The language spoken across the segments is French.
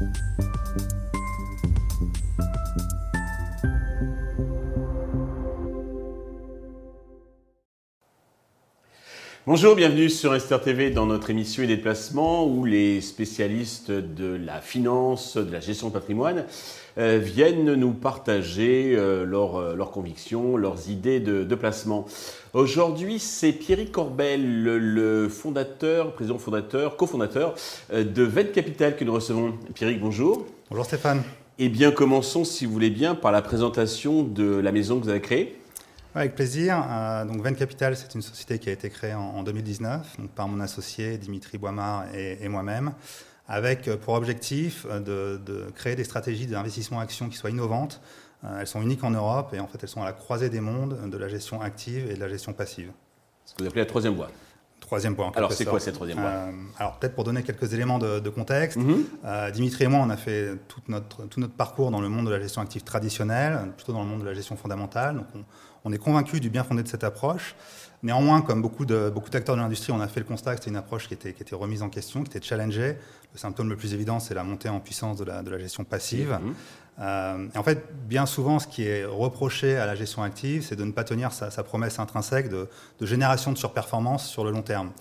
you Bonjour, bienvenue sur Esther TV dans notre émission Idées de placement où les spécialistes de la finance, de la gestion de patrimoine euh, viennent nous partager euh, euh, leurs convictions, leurs idées de, placement. Aujourd'hui, c'est Pierrick Corbel, le, fondateur, président fondateur, cofondateur de Ven Capital que nous recevons. Pierrick, bonjour. Bonjour Stéphane. Eh bien, commençons, si vous voulez bien, par la présentation de la maison que vous avez créée. Avec plaisir. Euh, donc Venn Capital, c'est une société qui a été créée en, 2019 donc par mon associé Dimitri Boimard et, moi-même, avec euh, pour objectif euh, de, créer des stratégies d'investissement action qui soient innovantes. elles sont uniques en Europe et en fait elles sont à la croisée des mondes de la gestion active et de la gestion passive. Ce que vous appelez la troisième voie. Troisième point. Alors, c'est quoi cette troisième voie? Alors, peut-être pour donner quelques éléments de, contexte, mhm. Dimitri et moi, on a fait tout notre, tout notre parcours dans le monde de la gestion active traditionnelle, plutôt dans le monde de la gestion fondamentale. Donc, on, on est convaincu du bien fondé de cette approche. Néanmoins, comme beaucoup d'acteurs beaucoup de l'industrie, on a fait le constat que c'était une approche qui était, qui était, remise en question, qui était challengée. Le symptôme le plus évident, c'est la montée en puissance de la, de la gestion passive. Mhm. Euh, et en fait, bien souvent, ce qui est reproché à la gestion active, c'est de ne pas tenir sa, promesse intrinsèque de, de, génération de surperformance sur le long terme.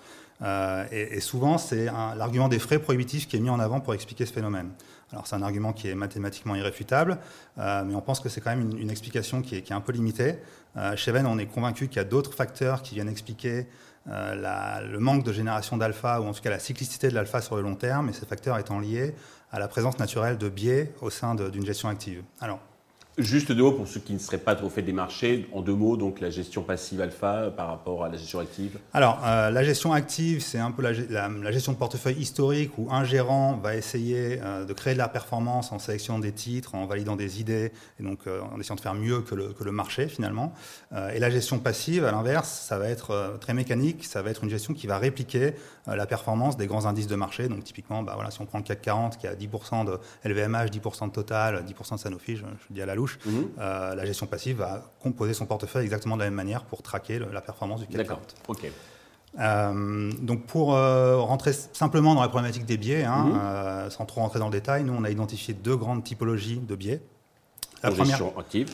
Euh, et, souvent, c'est l'argument des frais prohibitifs qui est mis en avant pour expliquer ce phénomène. Alors c'est un argument qui est mathématiquement irréfutable, euh, mais on pense que c'est quand même une, explication qui est, un peu limitée. Euh, chez Venn, on est convaincu qu'il y a d'autres facteurs qui viennent expliquer euh, le manque de génération d'alpha, ou en tout cas la cyclicité de l'alpha sur le long terme, et ces facteurs étant liés à la présence naturelle de biais au sein d'une gestion active. Alors, Juste deux mots pour ceux qui ne seraient pas trop fait des marchés. En deux mots, donc la gestion passive alpha par rapport à la gestion active Alors, euh, la gestion active, c'est un peu la, gestion de portefeuille historique où un gérant va essayer euh, de créer de la performance en sélectionnant des titres, en validant des idées, et donc euh, en essayant de faire mieux que le, que le marché finalement. et la gestion passive, à l'inverse, ça va être très mécanique, ça va être une gestion qui va répliquer la performance des grands indices de marché. Donc typiquement, bah, voilà, si on prend le CAC 40 qui a 10% de LVMH, 10% de Total, 10% de Sanofi, je, je dis à la louche, Mhm. Euh, la gestion passive va composer son portefeuille exactement de la même manière pour traquer la performance du CAC D'accord. Ok. Euh, donc pour euh, rentrer simplement dans la problématique des biais, hein, mhm. sans trop rentrer dans le détail, nous on a identifié deux grandes typologies de biais. La première, gestion active.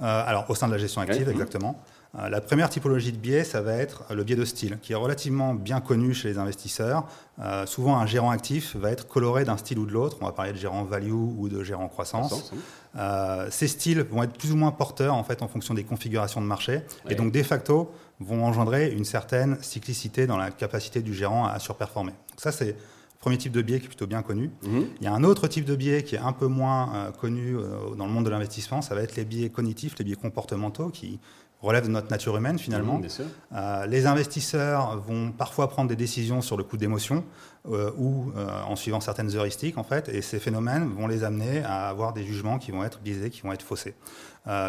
alors au sein de la gestion active, mhm. exactement. La première typologie de biais, ça va être le biais de style, qui est relativement bien connu chez les investisseurs. Euh, souvent, un gérant actif va être coloré d'un style ou de l'autre. On va parler de gérant value ou de gérant croissance. Euh, ces styles vont être plus ou moins porteurs en fait en fonction des configurations de marché, et donc de facto vont engendrer une certaine cyclicité dans la capacité du gérant à surperformer. Donc ça, c'est Premier type de biais qui est plutôt bien connu. Mhm. Il y a un autre type de biais qui est un peu moins connu dans le monde de l'investissement, ça va être les biais cognitifs, les biais comportementaux qui relève de notre nature humaine finalement. Mmh, euh, les investisseurs vont parfois prendre des décisions sur le coup d'émotion euh, ou euh, en suivant certaines heuristiques en fait, et ces phénomènes vont les amener à avoir des jugements qui vont être biaisés, qui vont être faussés.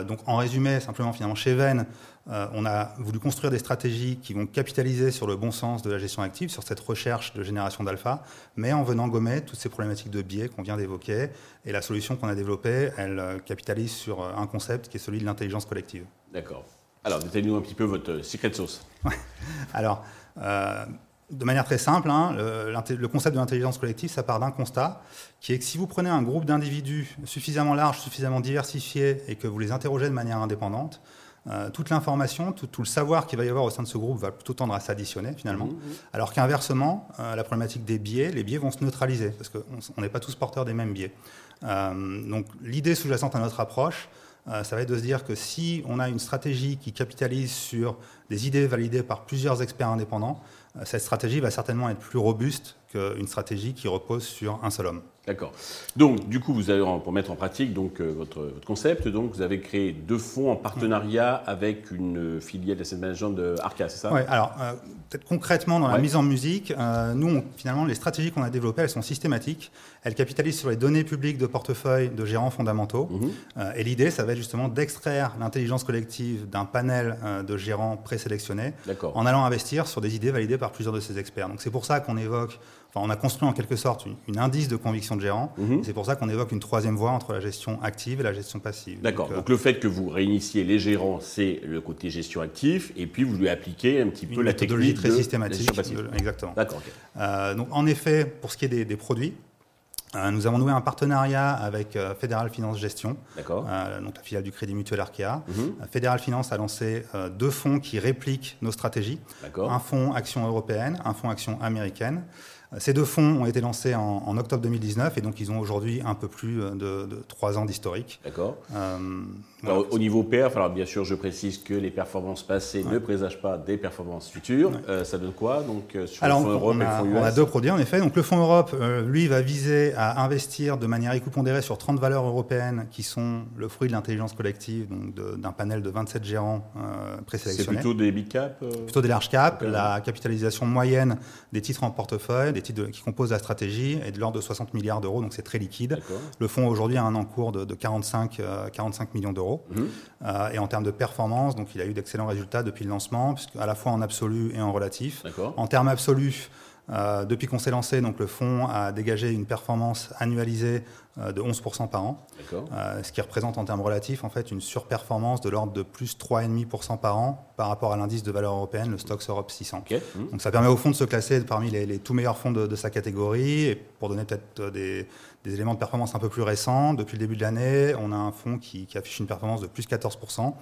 donc en résumé, simplement finalement chez Venn, on a voulu construire des stratégies qui vont capitaliser sur le bon sens de la gestion active, sur cette recherche de génération d'alpha, mais en venant gommer toutes ces problématiques de biais qu'on vient d'évoquer. Et la solution qu'on a développée, elle capitalise sur un concept qui est celui de l'intelligence collective. D'accord. Alors, détaillez-nous un petit peu votre secret sauce. Alors, euh, de manière très simple, hein, le, concept de l'intelligence collective, ça part d'un constat, qui est que si vous prenez un groupe d'individus suffisamment large, suffisamment diversifié, et que vous les interrogez de manière indépendante, euh, toute l'information, tout, le savoir qu'il va y avoir au sein de ce groupe va plutôt tendre à s'additionner finalement. Mmh, mmh. Alors qu'inversement, euh, la problématique des biais, les biais vont se neutraliser, parce qu'on n'est pas tous porteurs des mêmes biais. donc l'idée sous-jacente à notre approche, euh, ça va être de se dire que si on a une stratégie qui capitalise sur des idées validées par plusieurs experts indépendants, euh, cette stratégie va certainement être plus robuste qu'une stratégie qui repose sur un seul homme. D'accord. Donc, du coup, vous avez, pour mettre en pratique donc, euh, votre, concept, donc, vous avez créé deux fonds en partenariat avec une filiale de cette management de Arca, c'est ça? Oui, alors, euh, peut-être concrètement dans la mise en musique, euh, nous, finalement, les stratégies qu'on a développées, elles sont systématiques. Elles capitalisent sur les données publiques de portefeuille de gérants fondamentaux. Mhm. et l'idée, ça va être justement d'extraire l'intelligence collective d'un panel de gérants présélectionnés en allant investir sur des idées validées par plusieurs de ces experts. Donc, c'est pour ça qu'on évoque on a construit en quelque sorte une, indice de conviction de gérant. Mhm. C'est pour ça qu'on évoque une troisième voie entre la gestion active et la gestion passive. D'accord. Donc, euh, le fait que vous réinitiez les gérants, c'est le côté gestion active, et puis vous lui appliquez un petit peu la technologie très systématique. Exactement. D'accord. Euh, donc en effet, pour ce qui est des, produits, nous avons noué un partenariat avec Fédéral Finance Gestion, donc la filiale du Crédit Mutuel Arkea. Mhm. Fédéral Finance a lancé deux fonds qui répliquent nos stratégies. Un fonds action européenne, un fonds action américaine. Ces deux fonds ont été lancés en, octobre 2019 et donc ils ont aujourd'hui un peu plus de, trois ans d'historique. D'accord. Euh, au niveau perf, alors bien sûr, je précise que les performances passées ne présagent pas des performances futures. Euh, ça donne quoi donc euh, sur le fonds Europe et le fonds US On a deux produits en effet. Donc le fonds Europe, lui, va viser à investir de manière éco-pondérée sur 30 valeurs européennes qui sont le fruit de l'intelligence collective, donc d'un panel de 27 gérants présélectionnés. C'est plutôt des big cap Plutôt des large cap. La capitalisation moyenne des titres en portefeuille, qui composent la stratégie est de l'ordre de 60 milliards d'euros, donc c'est très liquide. Le fonds aujourd'hui a un encours de, de 45, 45 euh, millions d'euros. Mhm. Euh, et en termes de performance, donc il a eu d'excellents résultats depuis le lancement, à la fois en absolu et en relatif. En termes absolus, euh, depuis qu'on s'est lancé, donc le fonds a dégagé une performance annualisée euh, de 11% par an, euh, ce qui représente en termes relatifs en fait une surperformance de l'ordre de plus 3,5% par an par rapport à l'indice de valeur européenne, le Stoxx Europe 600. Mmh. Donc ça permet au fond de se classer parmi les, tout meilleurs fonds de, sa catégorie. Et pour donner peut-être des, éléments de performance un peu plus récents, depuis le début de l'année, on a un fonds qui, affiche une performance de plus 14%.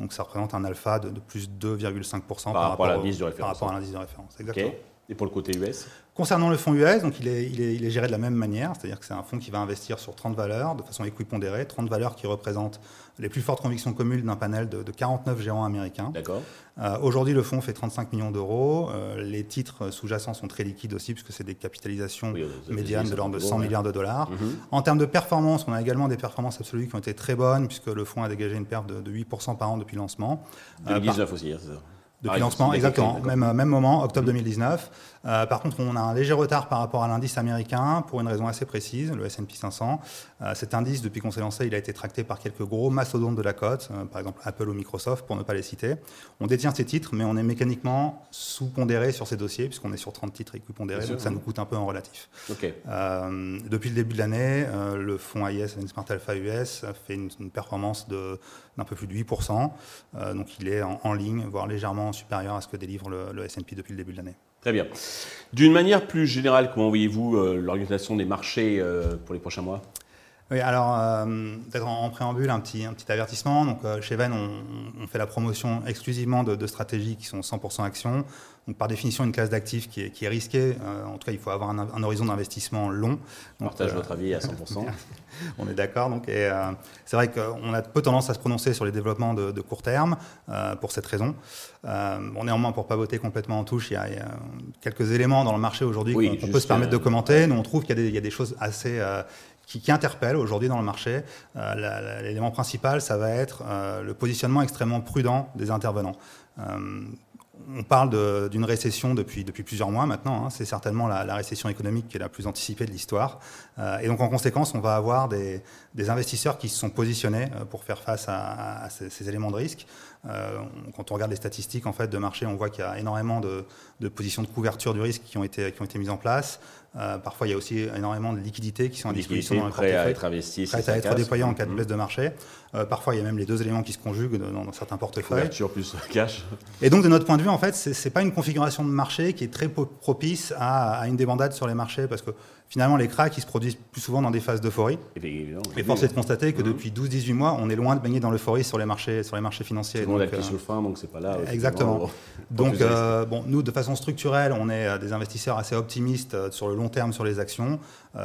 Donc ça représente un alpha de, plus 2,5% par, rapport à l'indice de référence. Par rapport à l'indice de référence, exactement. Et pour le côté US Concernant le fonds US, donc il est, il, est, il est, géré de la même manière, c'est-à-dire que c'est un fonds qui va investir sur 30 valeurs de façon équipondérée, 30 valeurs qui représentent les plus fortes convictions communes d'un panel de, 49 gérants américains. D'accord. Euh, Aujourd'hui, le fonds fait 35 millions d'euros. Euh, les titres sous-jacents sont très liquides aussi, puisque c'est des capitalisations médianes de l'ordre de 100 milliards de dollars. Mhm. En termes de performance, on a également des performances absolues qui ont été très bonnes, puisque le fonds a dégagé une perte de, 8% par an depuis le lancement. 2019 euh, aussi, hein, c'est ça depuis lancement, exactement, même, même moment, octobre 2019. Euh, par contre, on a un léger retard par rapport à l'indice américain pour une raison assez précise, le S&P 500. Euh, cet indice, depuis qu'on s'est lancé, il a été tracté par quelques gros mastodontes de la cote, euh, par exemple Apple ou Microsoft, pour ne pas les citer. On détient ces titres, mais on est mécaniquement sous-pondéré sur ces dossiers, puisqu'on est sur 30 titres équipondérés, donc ça nous coûte un peu en relatif. depuis le début de l'année, le fonds AIS, Smart Alpha US, fait une, performance d'un peu plus de 8%. donc il est en, en ligne, voire légèrement supérieur à ce que délivre le, S&P depuis le début de l'année. Très bien. D'une manière plus générale, comment voyez-vous euh, l'organisation des marchés euh, pour les prochains mois? Oui, alors euh, peut-être en, préambule un petit, un petit avertissement. Donc chez Venn, on, fait la promotion exclusivement de, de stratégies qui sont 100% actions. Donc, par définition, une classe d'actifs qui est, qui est risquée. Euh, en tout cas, il faut avoir un, horizon d'investissement long. On partage euh, votre avis à 100%. on est d'accord. Donc, et, euh, c'est vrai qu'on a peu tendance à se prononcer sur les développements de, court terme pour cette raison. bon, néanmoins, pour pas voter complètement en touche, il y a, quelques éléments dans le marché aujourd'hui qu'on peut se permettre de commenter. Nous, on trouve qu'il y, a des choses assez qui, qui interpellent aujourd'hui dans le marché. L'élément principal, ça va être le positionnement extrêmement prudent des intervenants on parle d'une récession depuis, plusieurs mois maintenant. Hein. C'est certainement la, récession économique qui est la plus anticipée de l'histoire. Euh, et donc, en conséquence, on va avoir des, investisseurs qui se sont positionnés euh, pour faire face à, ces, éléments de risque. Euh, quand on regarde les statistiques en fait, de marché, on voit qu'il y a énormément de, positions de couverture du risque qui ont été mises en place. Euh, parfois, il y a aussi énormément de liquidités qui sont à disposition dans le portefeuille. à être investies. Prêt à être déployées en cas de mmh. baisse de marché. Euh, parfois, il y a même les deux éléments qui se conjuguent dans, certains portefeuilles. Couverture plus cash. Et donc, de notre point de vue, en fait, ce n'est pas une configuration de marché qui est très propice à, à une débandade sur les marchés parce que finalement, les cracks, ils se produisent plus souvent dans des phases d'euphorie. Et force est de constater que mmh. depuis 12-18 mois, on est loin de baigner dans l'euphorie sur les marchés, sur les marchés financiers. Tout le monde a sur le frein, donc c'est pas là. Exactement. Donc, euh, bon, nous, de façon structurelle, on est euh, des investisseurs assez optimistes euh, sur le long terme sur les actions.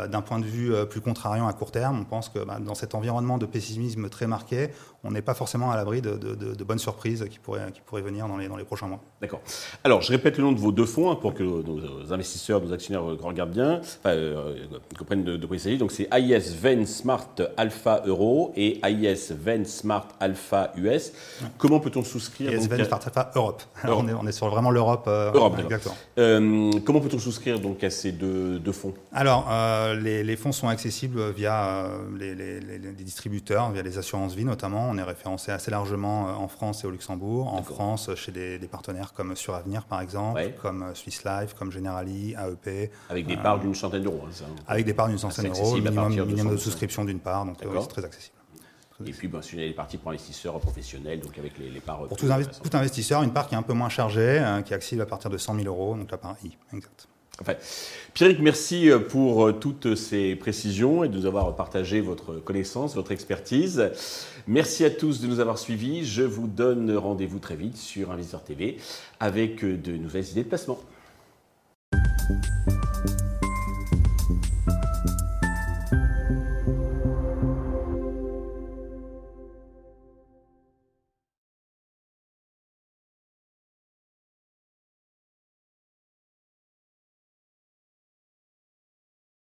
D'un point de vue plus contrariant à court terme, on pense que bah, dans cet environnement de pessimisme très marqué, on n'est pas forcément à l'abri de, bonnes surprises qui pourraient, qui pourraient venir dans les, dans les prochains mois. D'accord. Alors, je répète le nom de vos deux fonds hein, pour que nos investisseurs, nos actionnaires regardent bien. Euh, comprennent de, quoi il s'agit. Donc c'est AIS Ven Smart Alpha Euro et AIS Ven Smart Alpha US. Comment peut-on souscrire AIS Ven Smart Alpha Europe. On, est, on, est, sur vraiment l'Europe. Euh, Europe, exactement. Euh, comment peut-on souscrire donc à ces deux, fonds? Alors les, les, fonds sont accessibles via les, les, distributeurs, via les assurances vie notamment. On est référencé assez largement en France et au Luxembourg. En France, chez des, partenaires comme Suravenir par exemple, comme Swiss Life, comme Generali, AEP. Avec des parts d'une centaine d'euros. Hein. Avec des parts d'une centaine d'euros, minimum, minimum, de, souscription d'une part, donc euh, très accessible. Et puis, ben, c'est une partie pour investisseurs professionnels, donc avec les, parts. Euh, pour euh, tout, investi investisseur, une part qui est un peu moins chargée, hein, qui est accessible à partir de 100 000 euros, donc la part I, exact. Enfin, Pierrick, merci pour toutes ces précisions et de nous avoir partagé votre connaissance, votre expertise. Merci à tous de nous avoir suivis. Je vous donne rendez-vous très vite sur Investor TV avec de nouvelles idées de placement.